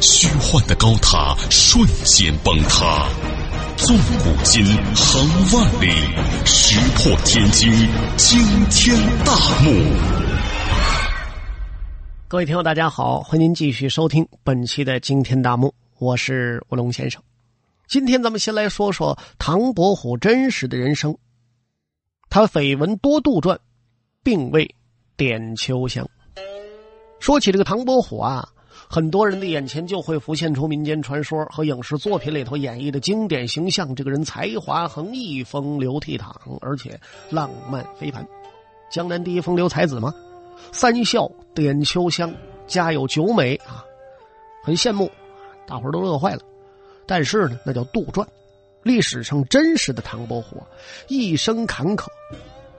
虚幻的高塔瞬间崩塌，纵古今，横万里，石破天惊，惊天大幕。各位听友，大家好，欢迎您继续收听本期的惊天大幕。我是吴龙先生，今天咱们先来说说唐伯虎真实的人生。他绯闻多杜撰，并未点秋香。说起这个唐伯虎啊，很多人的眼前就会浮现出民间传说和影视作品里头演绎的经典形象。这个人才华横溢，风流倜傥，而且浪漫非凡。江南第一风流才子吗？三笑点秋香，家有九美啊，很羡慕。大伙都乐坏了，但是呢，那叫杜撰。历史上真实的唐伯虎，一生坎坷，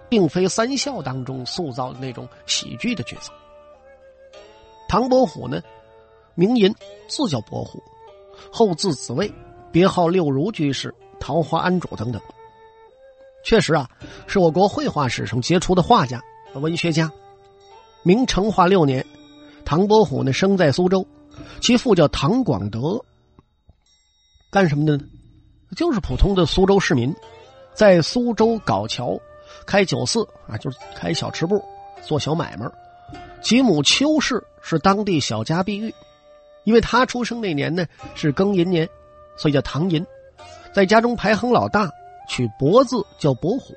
并非三笑当中塑造的那种喜剧的角色。唐伯虎呢，名寅，字叫伯虎，后字子卫，别号六如居士、桃花庵主等等。确实啊，是我国绘画史上杰出的画家文学家。明成化六年，唐伯虎呢生在苏州。其父叫唐广德，干什么的呢？就是普通的苏州市民，在苏州搞桥、开酒肆啊，就是开小吃部、做小买卖。其母邱氏是当地小家碧玉，因为他出生那年呢是庚寅年，所以叫唐寅，在家中排行老大，取伯字叫伯虎。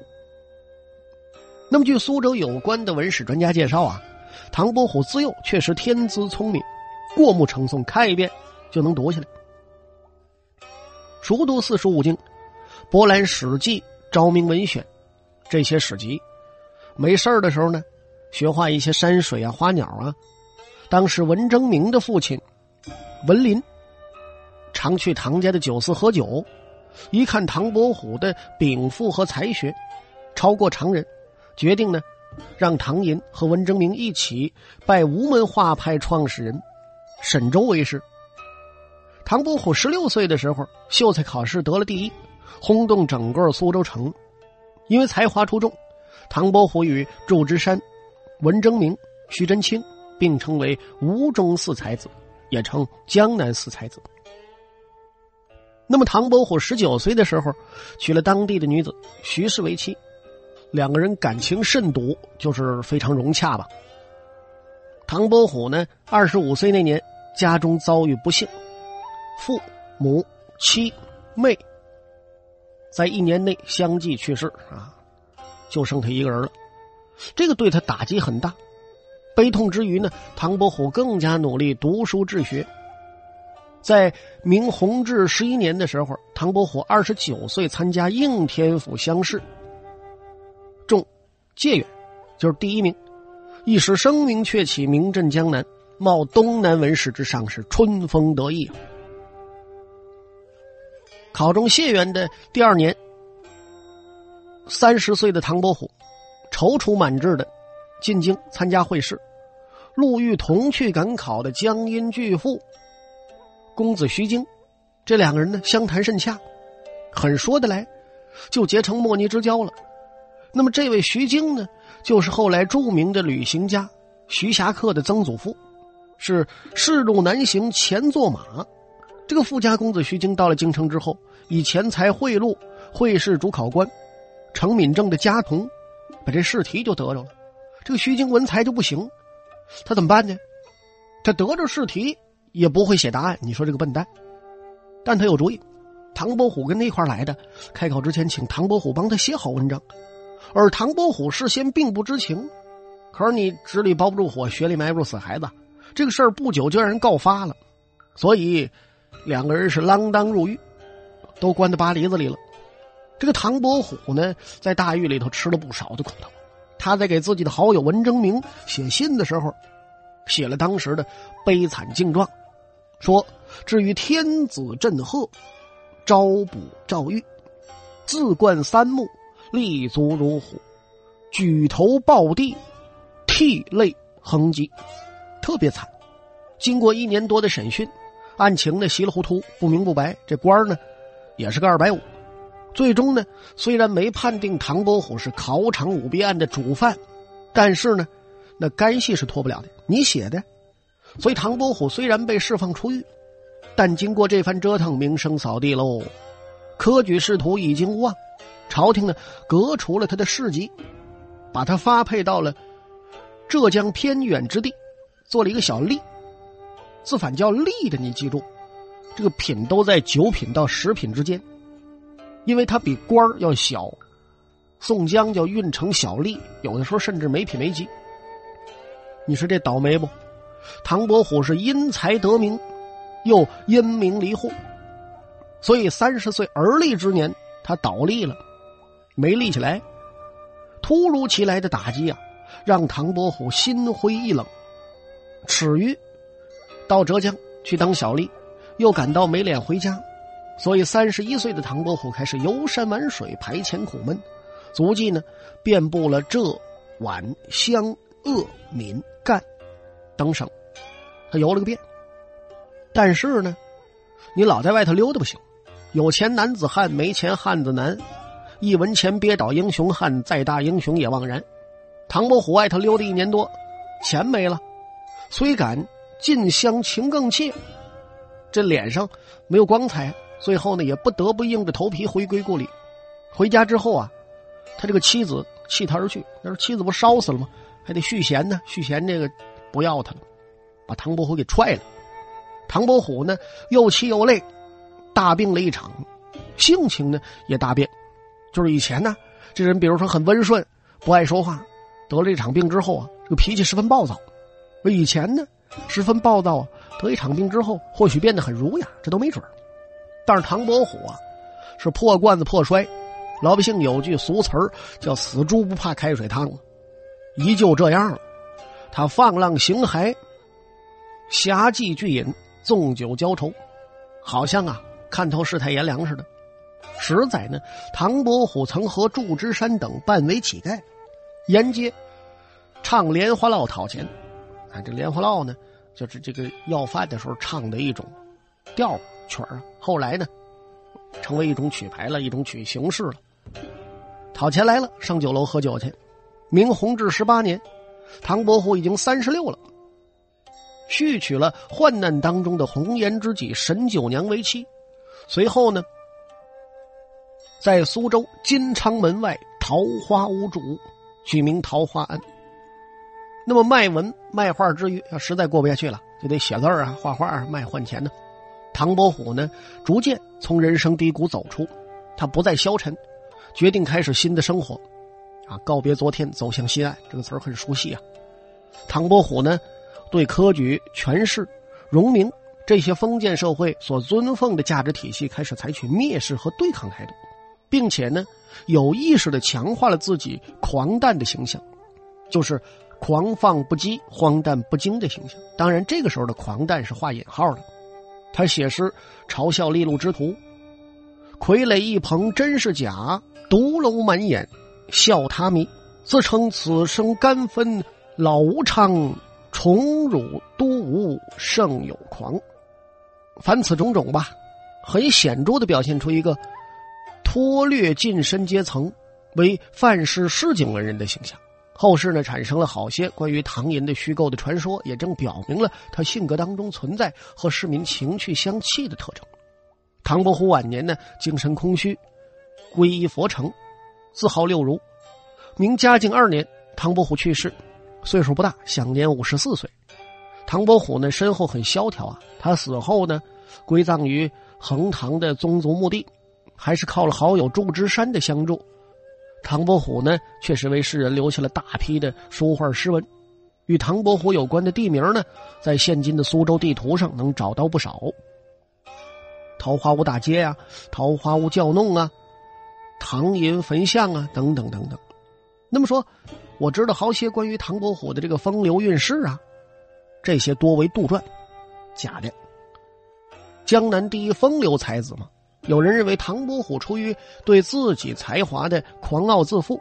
那么据苏州有关的文史专家介绍啊，唐伯虎自幼确实天资聪明。过目成诵，看一遍就能读下来。熟读四书五经，博览《史记》《昭明文选》这些史籍。没事的时候呢，学画一些山水啊、花鸟啊。当时文征明的父亲文林常去唐家的酒肆喝酒，一看唐伯虎的禀赋和才学超过常人，决定呢让唐寅和文征明一起拜吴门画派创始人。沈周为师。唐伯虎十六岁的时候，秀才考试得了第一，轰动整个苏州城。因为才华出众，唐伯虎与祝枝山、文征明、徐祯卿并称为吴中四才子，也称江南四才子。那么，唐伯虎十九岁的时候，娶了当地的女子徐氏为妻，两个人感情甚笃，就是非常融洽吧。唐伯虎呢，二十五岁那年。家中遭遇不幸，父母妻妹在一年内相继去世啊，就剩他一个人了。这个对他打击很大，悲痛之余呢，唐伯虎更加努力读书治学。在明弘治十一年的时候，唐伯虎二十九岁参加应天府乡试，中解元，就是第一名，一时声名鹊起，名震江南。冒东南文史之上，是春风得意。考中解元的第二年，三十岁的唐伯虎踌躇满志的进京参加会试，路遇同去赶考的江阴巨富公子徐经，这两个人呢相谈甚洽，很说得来，就结成莫逆之交了。那么这位徐经呢，就是后来著名的旅行家徐霞客的曾祖父。是仕路难行前作马，这个富家公子徐经到了京城之后，以钱财贿赂会试主考官程敏正的家童，把这试题就得着了。这个徐经文才就不行，他怎么办呢？他得着试题也不会写答案。你说这个笨蛋，但他有主意。唐伯虎跟他一块来的，开考之前请唐伯虎帮他写好文章，而唐伯虎事先并不知情。可是你纸里包不住火，雪里埋不住死孩子。这个事儿不久就让人告发了，所以两个人是锒铛入狱，都关在巴黎子里了。这个唐伯虎呢，在大狱里头吃了不少的苦头。他在给自己的好友文征明写信的时候，写了当时的悲惨境状，说：“至于天子震赫，朝捕赵玉，自冠三目，立足如虎，举头抱地，涕泪横击，特别惨。经过一年多的审讯，案情呢稀里糊涂，不明不白。这官呢，也是个二百五。最终呢，虽然没判定唐伯虎是考场舞弊案的主犯，但是呢，那干系是脱不了的。你写的，所以唐伯虎虽然被释放出狱，但经过这番折腾，名声扫地喽。科举仕途已经无望，朝廷呢革除了他的事迹，把他发配到了浙江偏远之地，做了一个小吏。字反叫吏的，你记住，这个品都在九品到十品之间，因为他比官要小。宋江叫运城小吏，有的时候甚至没品没级。你说这倒霉不？唐伯虎是因才得名，又因名离祸，所以三十岁而立之年，他倒立了，没立起来。突如其来的打击啊，让唐伯虎心灰意冷，耻于。到浙江去当小吏，又感到没脸回家，所以三十一岁的唐伯虎开始游山玩水、排遣苦闷，足迹呢遍布了浙、皖、湘、鄂、闽、赣等省，他游了个遍。但是呢，你老在外头溜达不行，有钱男子汉，没钱汉子难，一文钱憋倒英雄汉，再大英雄也枉然。唐伯虎外头溜达一年多，钱没了，虽敢。近乡情更怯，这脸上没有光彩，最后呢也不得不硬着头皮回归故里。回家之后啊，他这个妻子弃他而去，那时候妻子不烧死了吗？还得续弦呢，续弦这个不要他了，把唐伯虎给踹了。唐伯虎呢又气又累，大病了一场，性情呢也大变。就是以前呢，这人比如说很温顺，不爱说话，得了一场病之后啊，这个脾气十分暴躁。以前呢。十分暴躁啊！得一场病之后，或许变得很儒雅，这都没准但是唐伯虎啊，是破罐子破摔。老百姓有句俗词儿叫“死猪不怕开水烫”，依旧这样了。他放浪形骸，侠妓聚饮，纵酒浇愁，好像啊看透世态炎凉似的。实在呢，唐伯虎曾和祝枝山等扮为乞丐，沿街唱莲花落讨钱。啊，这莲花落呢，就是这个要饭的时候唱的一种调曲儿。后来呢，成为一种曲牌了，一种曲形式了。讨钱来了，上酒楼喝酒去。明弘治十八年，唐伯虎已经三十六了，续娶了患难当中的红颜知己沈九娘为妻。随后呢，在苏州金昌门外桃花坞主，取名桃花庵。那么卖文卖画之余，要实在过不下去了，就得写字啊、画画卖换钱呢。唐伯虎呢，逐渐从人生低谷走出，他不再消沉，决定开始新的生活，啊，告别昨天，走向新爱。这个词儿很熟悉啊。唐伯虎呢，对科举、权势、荣名这些封建社会所尊奉的价值体系开始采取蔑视和对抗态度，并且呢，有意识的强化了自己狂诞的形象，就是。狂放不羁、荒诞不经的形象，当然这个时候的狂诞是画引号的。他写诗嘲笑利禄之徒，傀儡一蓬真是假，独楼满眼笑他迷。自称此生甘分老无昌，宠辱都无胜有狂。凡此种种吧，很显著的表现出一个脱略近身阶层为范氏市井文人的形象。后世呢，产生了好些关于唐寅的虚构的传说，也正表明了他性格当中存在和市民情趣相契的特征。唐伯虎晚年呢，精神空虚，皈依佛城，自号六如。明嘉靖二年，唐伯虎去世，岁数不大，享年五十四岁。唐伯虎呢，身后很萧条啊，他死后呢，归葬于横塘的宗族墓地，还是靠了好友祝枝山的相助。唐伯虎呢，确实为世人留下了大批的书画诗文，与唐伯虎有关的地名呢，在现今的苏州地图上能找到不少。桃花坞大街啊，桃花坞教弄啊，唐寅坟像啊，等等等等。那么说，我知道好些关于唐伯虎的这个风流韵事啊，这些多为杜撰，假的。江南第一风流才子嘛，有人认为唐伯虎出于对自己才华的狂傲自负，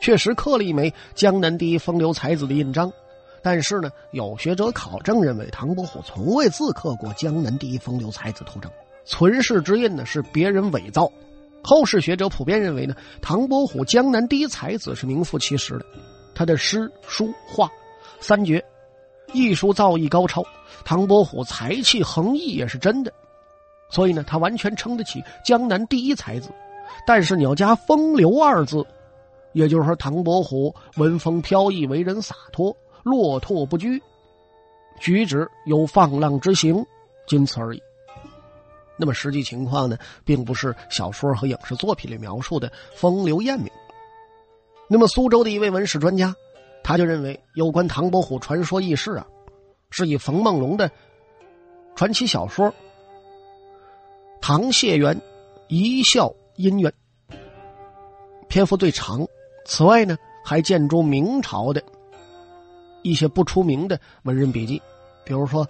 确实刻了一枚江南第一风流才子的印章。但是呢，有学者考证认为，唐伯虎从未自刻过江南第一风流才子图章，存世之印呢是别人伪造。后世学者普遍认为呢，唐伯虎江南第一才子是名副其实的，他的诗书画三绝，艺术造诣高超，唐伯虎才气横溢也是真的，所以呢，他完全称得起江南第一才子。但是你要加“风流”二字，也就是说，唐伯虎文风飘逸，为人洒脱。落拓不拘，举止有放浪之行，仅此而已。那么实际情况呢，并不是小说和影视作品里描述的风流艳名。那么苏州的一位文史专家，他就认为有关唐伯虎传说轶事啊，是以冯梦龙的传奇小说《唐谢元一笑姻缘》篇幅最长。此外呢，还见诸明朝的。一些不出名的文人笔记，比如说《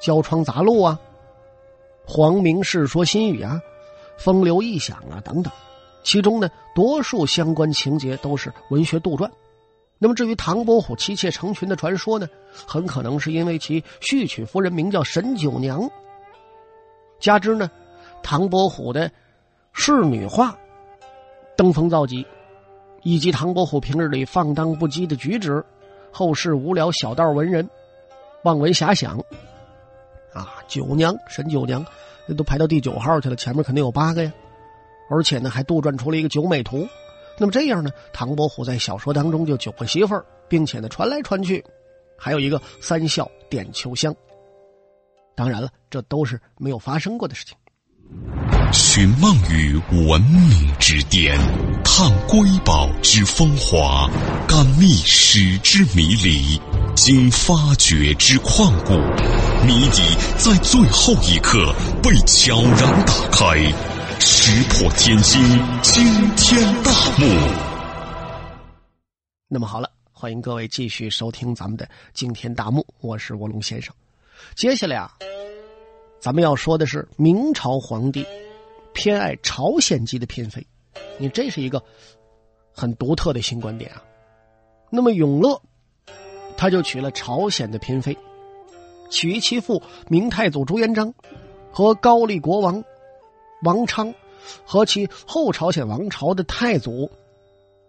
焦窗杂录》啊，《黄明世说新语》啊，《风流异响》啊等等，其中呢，多数相关情节都是文学杜撰。那么，至于唐伯虎妻妾成群的传说呢，很可能是因为其序曲夫人名叫沈九娘，加之呢，唐伯虎的仕女画登峰造极，以及唐伯虎平日里放荡不羁的举止。后世无聊小道文人，望闻遐想，啊，九娘沈九娘，那都排到第九号去了，前面肯定有八个呀。而且呢，还杜撰出了一个九美图。那么这样呢，唐伯虎在小说当中就九个媳妇儿，并且呢传来传去，还有一个三笑点秋香。当然了，这都是没有发生过的事情。寻梦于文明之巅，探瑰宝之风华，感历史之迷离，经发掘之旷古，谜底在最后一刻被悄然打开，石破天惊，惊天大幕。那么好了，欢迎各位继续收听咱们的惊天大幕，我是卧龙先生。接下来啊，咱们要说的是明朝皇帝。偏爱朝鲜籍的嫔妃，你这是一个很独特的新观点啊。那么永乐他就娶了朝鲜的嫔妃，娶其父明太祖朱元璋和高丽国王王昌和其后朝鲜王朝的太祖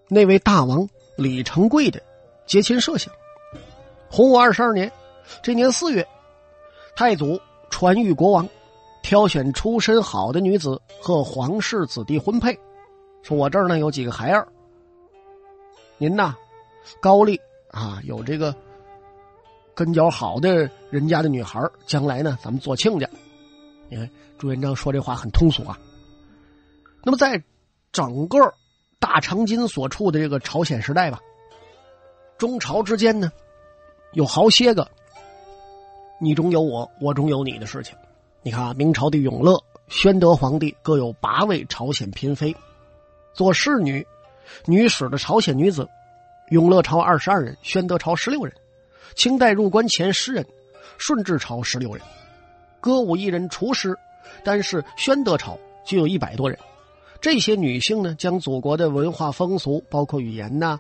那位大王李成桂的结亲设想。洪武二十二年，这年四月，太祖传谕国王。挑选出身好的女子和皇室子弟婚配，说我这儿呢有几个孩儿。您呐，高丽啊有这个跟脚好的人家的女孩，将来呢咱们做亲家。你看朱元璋说这话很通俗啊。那么在整个大长今所处的这个朝鲜时代吧，中朝之间呢有好些个你中有我，我中有你的事情。你看啊，明朝的永乐、宣德皇帝各有八位朝鲜嫔妃，做侍女、女史的朝鲜女子，永乐朝二十二人，宣德朝十六人，清代入关前十人，顺治朝十六人，歌舞艺人厨师，但是宣德朝就有一百多人。这些女性呢，将祖国的文化风俗，包括语言呐、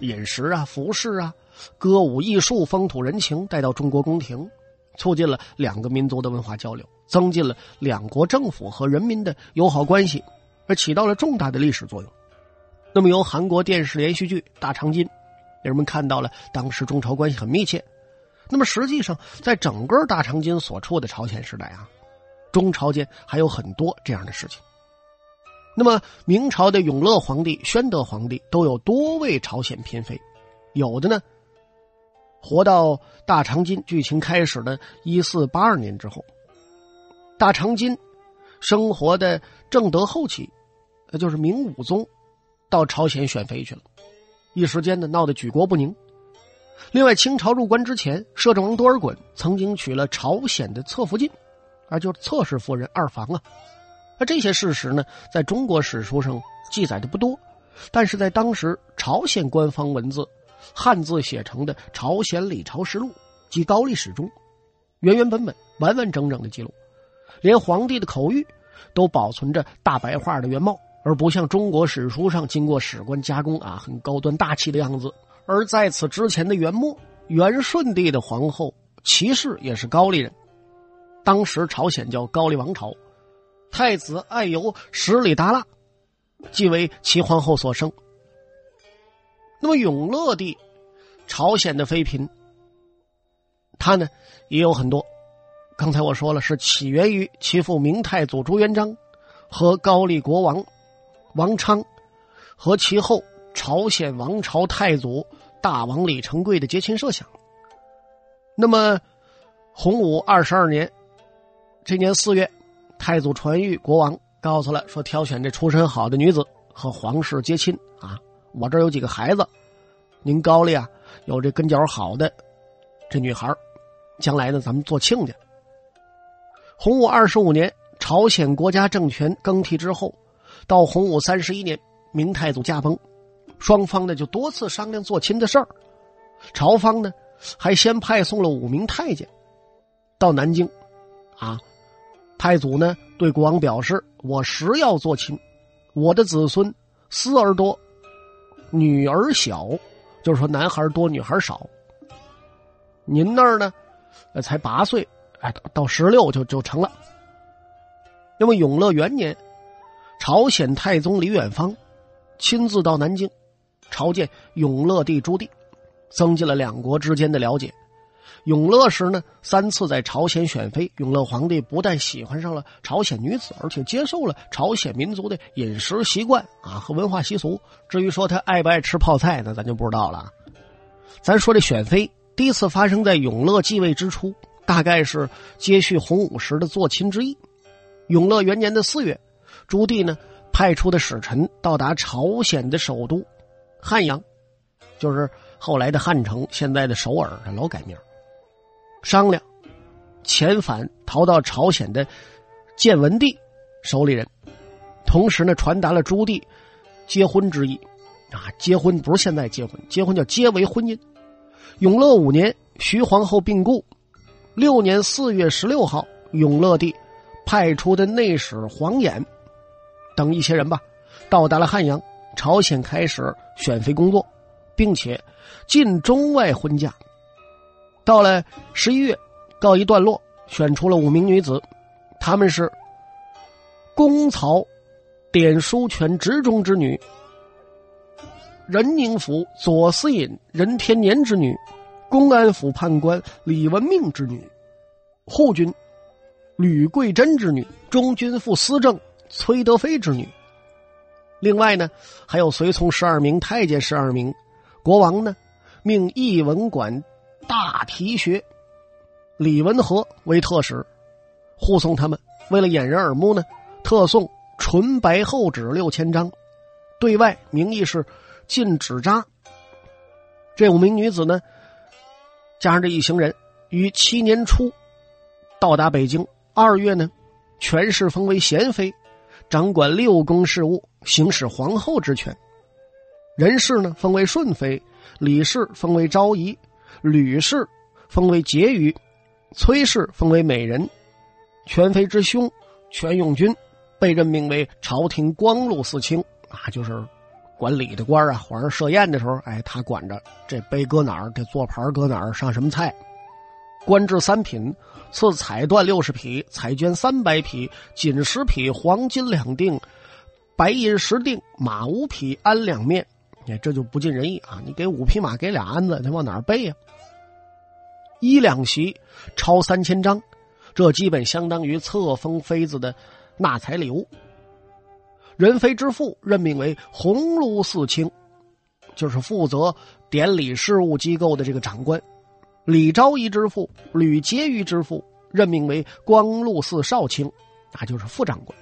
饮食啊、服饰啊、歌舞艺术、风土人情带到中国宫廷。促进了两个民族的文化交流，增进了两国政府和人民的友好关系，而起到了重大的历史作用。那么，由韩国电视连续剧《大长今》，人们看到了当时中朝关系很密切。那么，实际上在整个大长今所处的朝鲜时代啊，中朝间还有很多这样的事情。那么，明朝的永乐皇帝、宣德皇帝都有多位朝鲜嫔妃，有的呢。活到大长今剧情开始的一四八二年之后，大长今生活的正德后期，那就是明武宗，到朝鲜选妃去了，一时间呢闹得举国不宁。另外，清朝入关之前，摄政王多尔衮曾经娶了朝鲜的侧福晋，啊，就是侧氏夫人二房啊。那这些事实呢，在中国史书上记载的不多，但是在当时朝鲜官方文字。汉字写成的《朝鲜李朝实录》及高丽史中，原原本本、完完整整的记录，连皇帝的口谕都保存着大白话的原貌，而不像中国史书上经过史官加工啊很高端大气的样子。而在此之前的元末，元顺帝的皇后齐氏也是高丽人，当时朝鲜叫高丽王朝，太子爱由十里达腊即为齐皇后所生。那么永乐帝，朝鲜的妃嫔，他呢也有很多。刚才我说了，是起源于其父明太祖朱元璋和高丽国王王昌和其后朝鲜王朝太祖大王李成桂的结亲设想。那么，洪武二十二年这年四月，太祖传谕国王，告诉了说挑选这出身好的女子和皇室结亲啊。我这有几个孩子，您高丽啊有这跟脚好的这女孩将来呢咱们做亲家。洪武二十五年，朝鲜国家政权更替之后，到洪武三十一年，明太祖驾崩，双方呢就多次商量做亲的事儿。朝方呢还先派送了五名太监到南京，啊，太祖呢对国王表示：“我实要做亲，我的子孙思儿多，女儿小，就是说男孩多，女孩少。您那儿呢，才八岁。”哎，到十六就就成了。那么永乐元年，朝鲜太宗李远芳亲自到南京朝见永乐帝朱棣，增进了两国之间的了解。永乐时呢，三次在朝鲜选妃，永乐皇帝不但喜欢上了朝鲜女子，而且接受了朝鲜民族的饮食习惯啊和文化习俗。至于说他爱不爱吃泡菜，那咱就不知道了。咱说这选妃第一次发生在永乐继位之初。大概是接续洪武时的做亲之意。永乐元年的四月，朱棣呢派出的使臣到达朝鲜的首都汉阳，就是后来的汉城，现在的首尔老改名。商量遣返逃到朝鲜的建文帝手里人，同时呢传达了朱棣结婚之意。啊，结婚不是现在结婚，结婚叫结为婚姻。永乐五年，徐皇后病故。六年四月十六号，永乐帝派出的内史黄衍等一些人吧，到达了汉阳。朝鲜开始选妃工作，并且进中外婚嫁。到了十一月，告一段落，选出了五名女子，她们是公曹典书权直中之女，任宁府左思隐任天年之女。公安府判官李文命之女，护军吕桂珍之女，中军副司政崔德妃之女。另外呢，还有随从十二名，太监十二名。国王呢，命译文馆大提学李文和为特使，护送他们。为了掩人耳目呢，特送纯白厚纸六千张，对外名义是禁纸扎。这五名女子呢。加上这一行人，于七年初到达北京。二月呢，权势封为贤妃，掌管六宫事务，行使皇后之权。人氏呢，封为顺妃；李氏封为昭仪；吕氏封为婕妤；崔氏封为美人。权妃之兄权永军被任命为朝廷光禄寺卿啊，就是。管理的官啊，皇上设宴的时候，哎，他管着这杯搁哪儿，这座盘搁哪儿，上什么菜。官至三品，赐彩缎六十匹，彩绢三百匹，锦十匹，黄金两锭，白银十锭，马五匹，鞍两面。这就不尽人意啊！你给五匹马，给俩鞍子，他往哪儿背呀？一两席，超三千张，这基本相当于册封妃子的纳财礼物。仁妃之父任命为鸿胪寺卿，就是负责典礼事务机构的这个长官；李昭仪之父吕婕妤之父任命为光禄寺少卿，那就是副长官。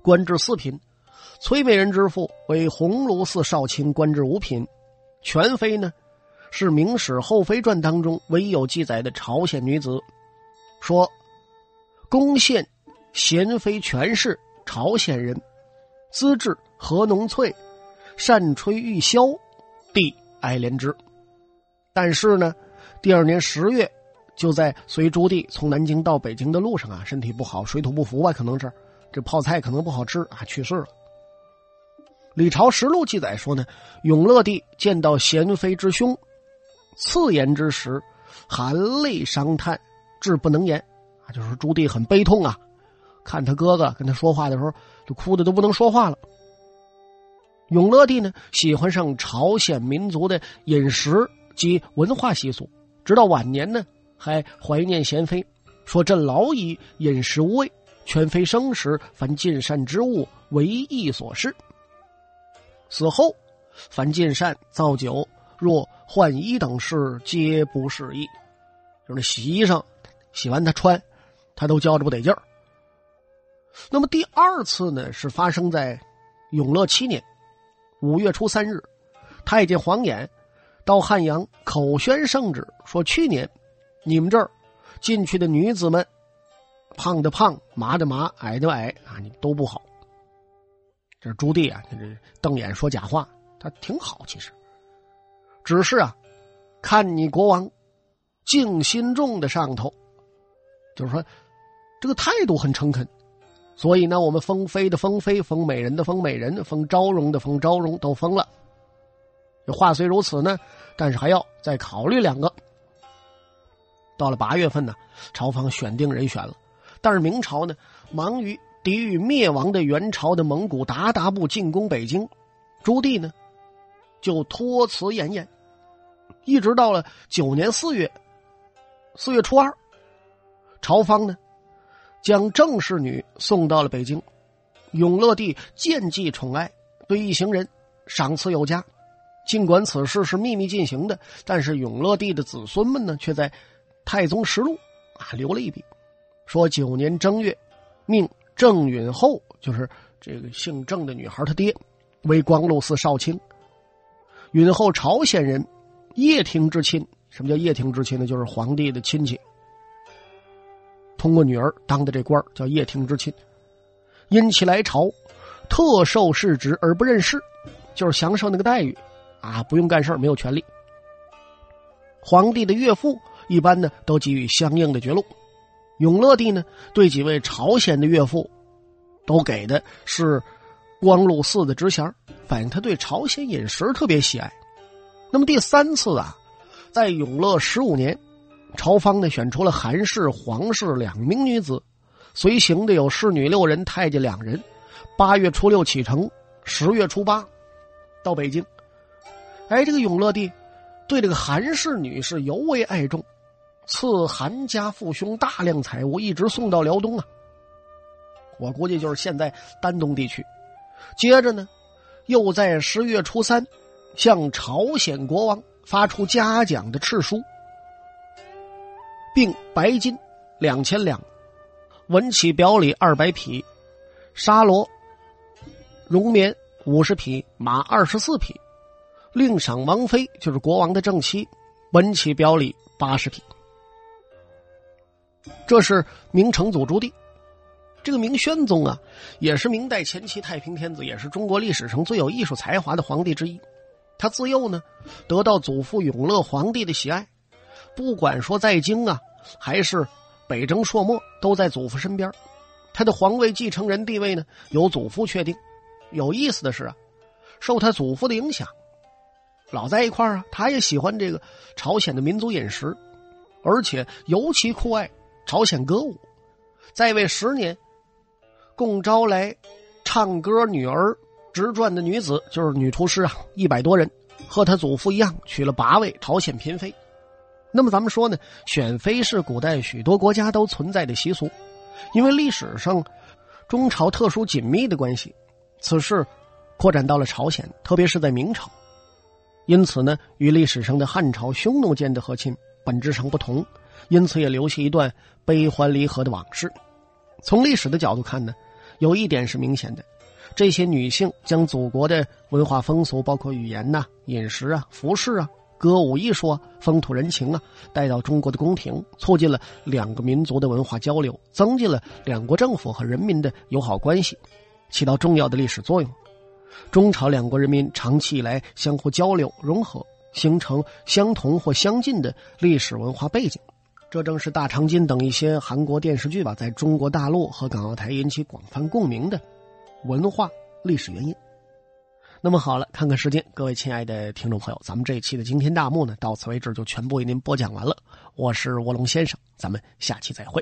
官至四品。崔美人之父为鸿胪寺少卿，官至五品。全妃呢，是《明史后妃传》当中唯一有记载的朝鲜女子，说宫县贤妃全氏朝鲜人。资质和浓翠，善吹玉箫，帝爱怜之。但是呢，第二年十月，就在随朱棣从南京到北京的路上啊，身体不好，水土不服吧，可能是这泡菜可能不好吃啊，去世了。李朝实录记载说呢，永乐帝见到贤妃之兄，刺言之时，含泪伤叹，至不能言。啊，就是朱棣很悲痛啊，看他哥哥跟他说话的时候，就哭的都不能说话了。永乐帝呢，喜欢上朝鲜民族的饮食及文化习俗，直到晚年呢，还怀念贤妃，说：“朕老矣，饮食无味，全非生时凡尽善之物，为义所失。死后，凡进善造酒，若换衣等事，皆不适宜。就是那洗衣裳，洗完他穿，他都觉着不得劲儿。那么第二次呢，是发生在永乐七年。”五月初三日，太监黄衍到汉阳口宣圣旨，说：“去年你们这儿进去的女子们，胖的胖，麻的麻，矮的矮啊，你都不好。”这朱棣啊，这瞪眼说假话，他挺好，其实只是啊，看你国王敬心重的上头，就是说这个态度很诚恳。所以呢，我们封妃的封妃，封美人的封美人，封昭容的封昭容，都封了。这话虽如此呢，但是还要再考虑两个。到了八月份呢，朝方选定人选了，但是明朝呢，忙于抵御灭亡的元朝的蒙古鞑靼部进攻北京，朱棣呢就托辞延延，一直到了九年四月，四月初二，朝方呢。将郑氏女送到了北京，永乐帝见计宠爱，对一行人赏赐有加。尽管此事是秘密进行的，但是永乐帝的子孙们呢，却在《太宗实录》啊留了一笔，说九年正月，命郑允后，就是这个姓郑的女孩她爹，为光禄寺少卿。允后朝鲜人，叶廷之亲。什么叫叶廷之亲呢？就是皇帝的亲戚。通过女儿当的这官叫叶廷之亲，因其来朝，特受世职而不任事，就是享受那个待遇，啊，不用干事没有权利。皇帝的岳父一般呢都给予相应的爵禄，永乐帝呢对几位朝鲜的岳父，都给的是光禄寺的职衔，反映他对朝鲜饮食特别喜爱。那么第三次啊，在永乐十五年。朝方呢选出了韩氏、黄氏两名女子，随行的有侍女六人、太监两人。八月初六启程，十月初八到北京。哎，这个永乐帝对这个韩氏女士尤为爱重，赐韩家父兄大量财物，一直送到辽东啊。我估计就是现在丹东地区。接着呢，又在十月初三向朝鲜国王发出嘉奖的敕书。并白金两千两，文起表里二百匹，沙罗绒棉五十匹，马二十四匹，另赏王妃，就是国王的正妻，文起表里八十匹。这是明成祖朱棣，这个明宣宗啊，也是明代前期太平天子，也是中国历史上最有艺术才华的皇帝之一。他自幼呢，得到祖父永乐皇帝的喜爱，不管说在京啊。还是北征朔漠，都在祖父身边。他的皇位继承人地位呢，由祖父确定。有意思的是啊，受他祖父的影响，老在一块儿啊，他也喜欢这个朝鲜的民族饮食，而且尤其酷爱朝鲜歌舞。在位十年，共招来唱歌女儿直传的女子，就是女厨师啊，一百多人，和他祖父一样，娶了八位朝鲜嫔妃。那么咱们说呢，选妃是古代许多国家都存在的习俗，因为历史上中朝特殊紧密的关系，此事扩展到了朝鲜，特别是在明朝，因此呢，与历史上的汉朝匈奴间的和亲本质上不同，因此也留下一段悲欢离合的往事。从历史的角度看呢，有一点是明显的，这些女性将祖国的文化风俗，包括语言呐、饮食啊、服饰啊。歌舞艺术啊，风土人情啊，带到中国的宫廷，促进了两个民族的文化交流，增进了两国政府和人民的友好关系，起到重要的历史作用。中朝两国人民长期以来相互交流融合，形成相同或相近的历史文化背景，这正是大长今等一些韩国电视剧吧，在中国大陆和港澳台引起广泛共鸣的文化历史原因。那么好了，看看时间，各位亲爱的听众朋友，咱们这一期的惊天大幕呢，到此为止就全部为您播讲完了。我是卧龙先生，咱们下期再会。